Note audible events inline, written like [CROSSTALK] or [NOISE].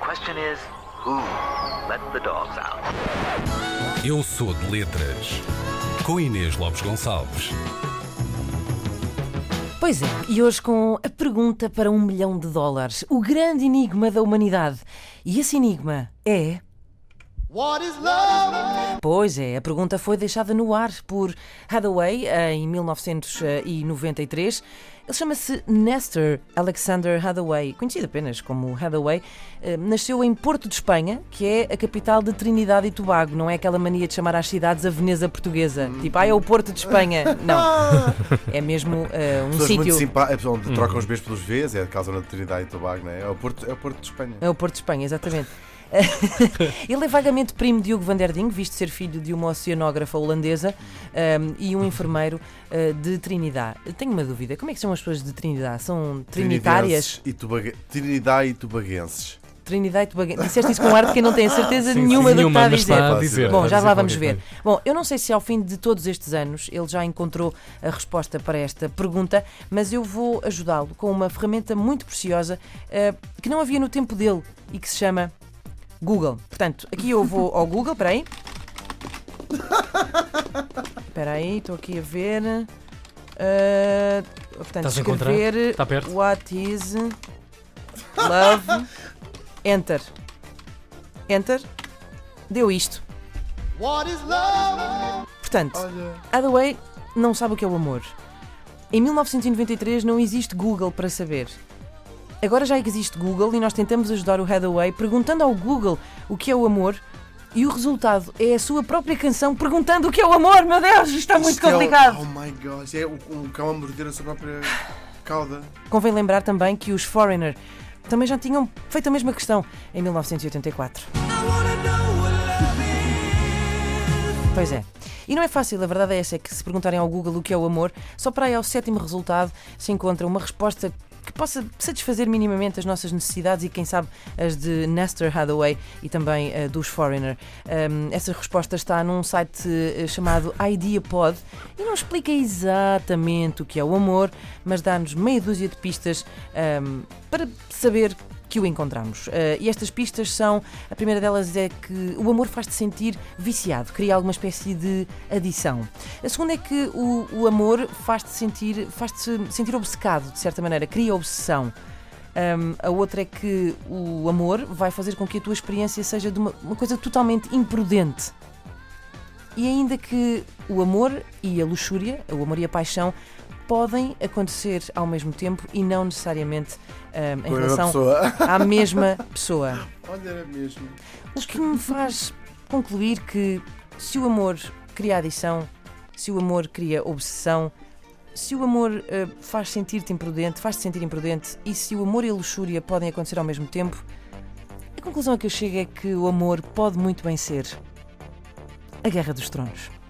question is, who let the dogs out? Eu sou de letras. Com Inês Lopes Gonçalves. Pois é, e hoje com a pergunta para um milhão de dólares. O grande enigma da humanidade. E esse enigma é. What is love? Pois é, a pergunta foi deixada no ar por Hathaway em 1993. Ele chama-se Nestor Alexander Hathaway, conhecido apenas como Hathaway. Eh, Nasceu em Porto de Espanha, que é a capital de Trinidade e Tobago. Não é aquela mania de chamar às cidades a Veneza portuguesa. Tipo, ah, é o Porto de Espanha. Não. [LAUGHS] É mesmo eh, um Pessoas muito sítio. simpáticas, onde trocam os Bs pelos Vs, é a causa da Trinidade e Tobago, não é? É o Porto, é o Porto de Espanha. É o Porto de Espanha, exatamente. [LAUGHS] Ele é vagamente primo de Hugo van der Ding, visto ser filho de uma oceanógrafa holandesa um, e um enfermeiro uh, de Trinidade. Tenho uma dúvida, como é que são as pessoas de Trinidade? São trinitárias? E Tobague... Trinidade e Tobaguenses. Trinidade e Tobago. Disseste isso com ar de quem não tem a certeza Sim, nenhuma sim, do que está a dizer. está a dizer. Bom, já dizer lá vamos ver. Bom, eu não sei se ao fim de todos estes anos ele já encontrou a resposta para esta pergunta, mas eu vou ajudá-lo com uma ferramenta muito preciosa eh, que não havia no tempo dele e que se chama Google. Portanto, aqui eu vou ao Google, espera aí. Espera aí, estou aqui a ver. Eh, portanto, Estás a encontrar? escrever Está perto? What is love? Enter. Enter. Deu isto. What is love? Portanto, Olha. Hathaway não sabe o que é o amor. Em 1993 não existe Google para saber. Agora já existe Google e nós tentamos ajudar o Hathaway perguntando ao Google o que é o amor e o resultado é a sua própria canção perguntando o que é o amor. Meu Deus, isto está muito Isto é o- complicado. Oh my god, é o- um cão a morder a sua própria cauda. Convém lembrar também que os Foreigner também já tinham feito a mesma questão em 1984. Pois é. E não é fácil, a verdade é essa, é que se perguntarem ao Google o que é o amor, só para aí ao sétimo resultado se encontra uma resposta que possa satisfazer minimamente as nossas necessidades e, quem sabe, as de Nestor Hathaway e também eh, dos Foreigner. Um, essa resposta está num site eh, chamado IdeaPod e não explica exatamente o que é o amor, mas dá-nos meia dúzia de pistas um, para saber que o encontramos. Uh, e estas pistas são: a primeira delas é que o amor faz-te sentir viciado, cria alguma espécie de adição. A segunda é que o, o amor faz-te sentir, faz-te sentir obcecado, de certa maneira, cria obsessão. Um, a outra é que o amor vai fazer com que a tua experiência seja de uma, uma coisa totalmente imprudente. E ainda que o amor e a luxúria, o amor e a paixão, podem acontecer ao mesmo tempo e não necessariamente um, em Com a mesma relação pessoa. [LAUGHS] à mesma pessoa. Olha, era mesmo. O que me faz concluir que se o amor cria adição, se o amor cria obsessão, se o amor eh, faz sentir-te imprudente, faz-te sentir imprudente e se o amor e a luxúria podem acontecer ao mesmo tempo, a conclusão a que eu chego é que o amor pode muito bem ser a Guerra dos Tronos.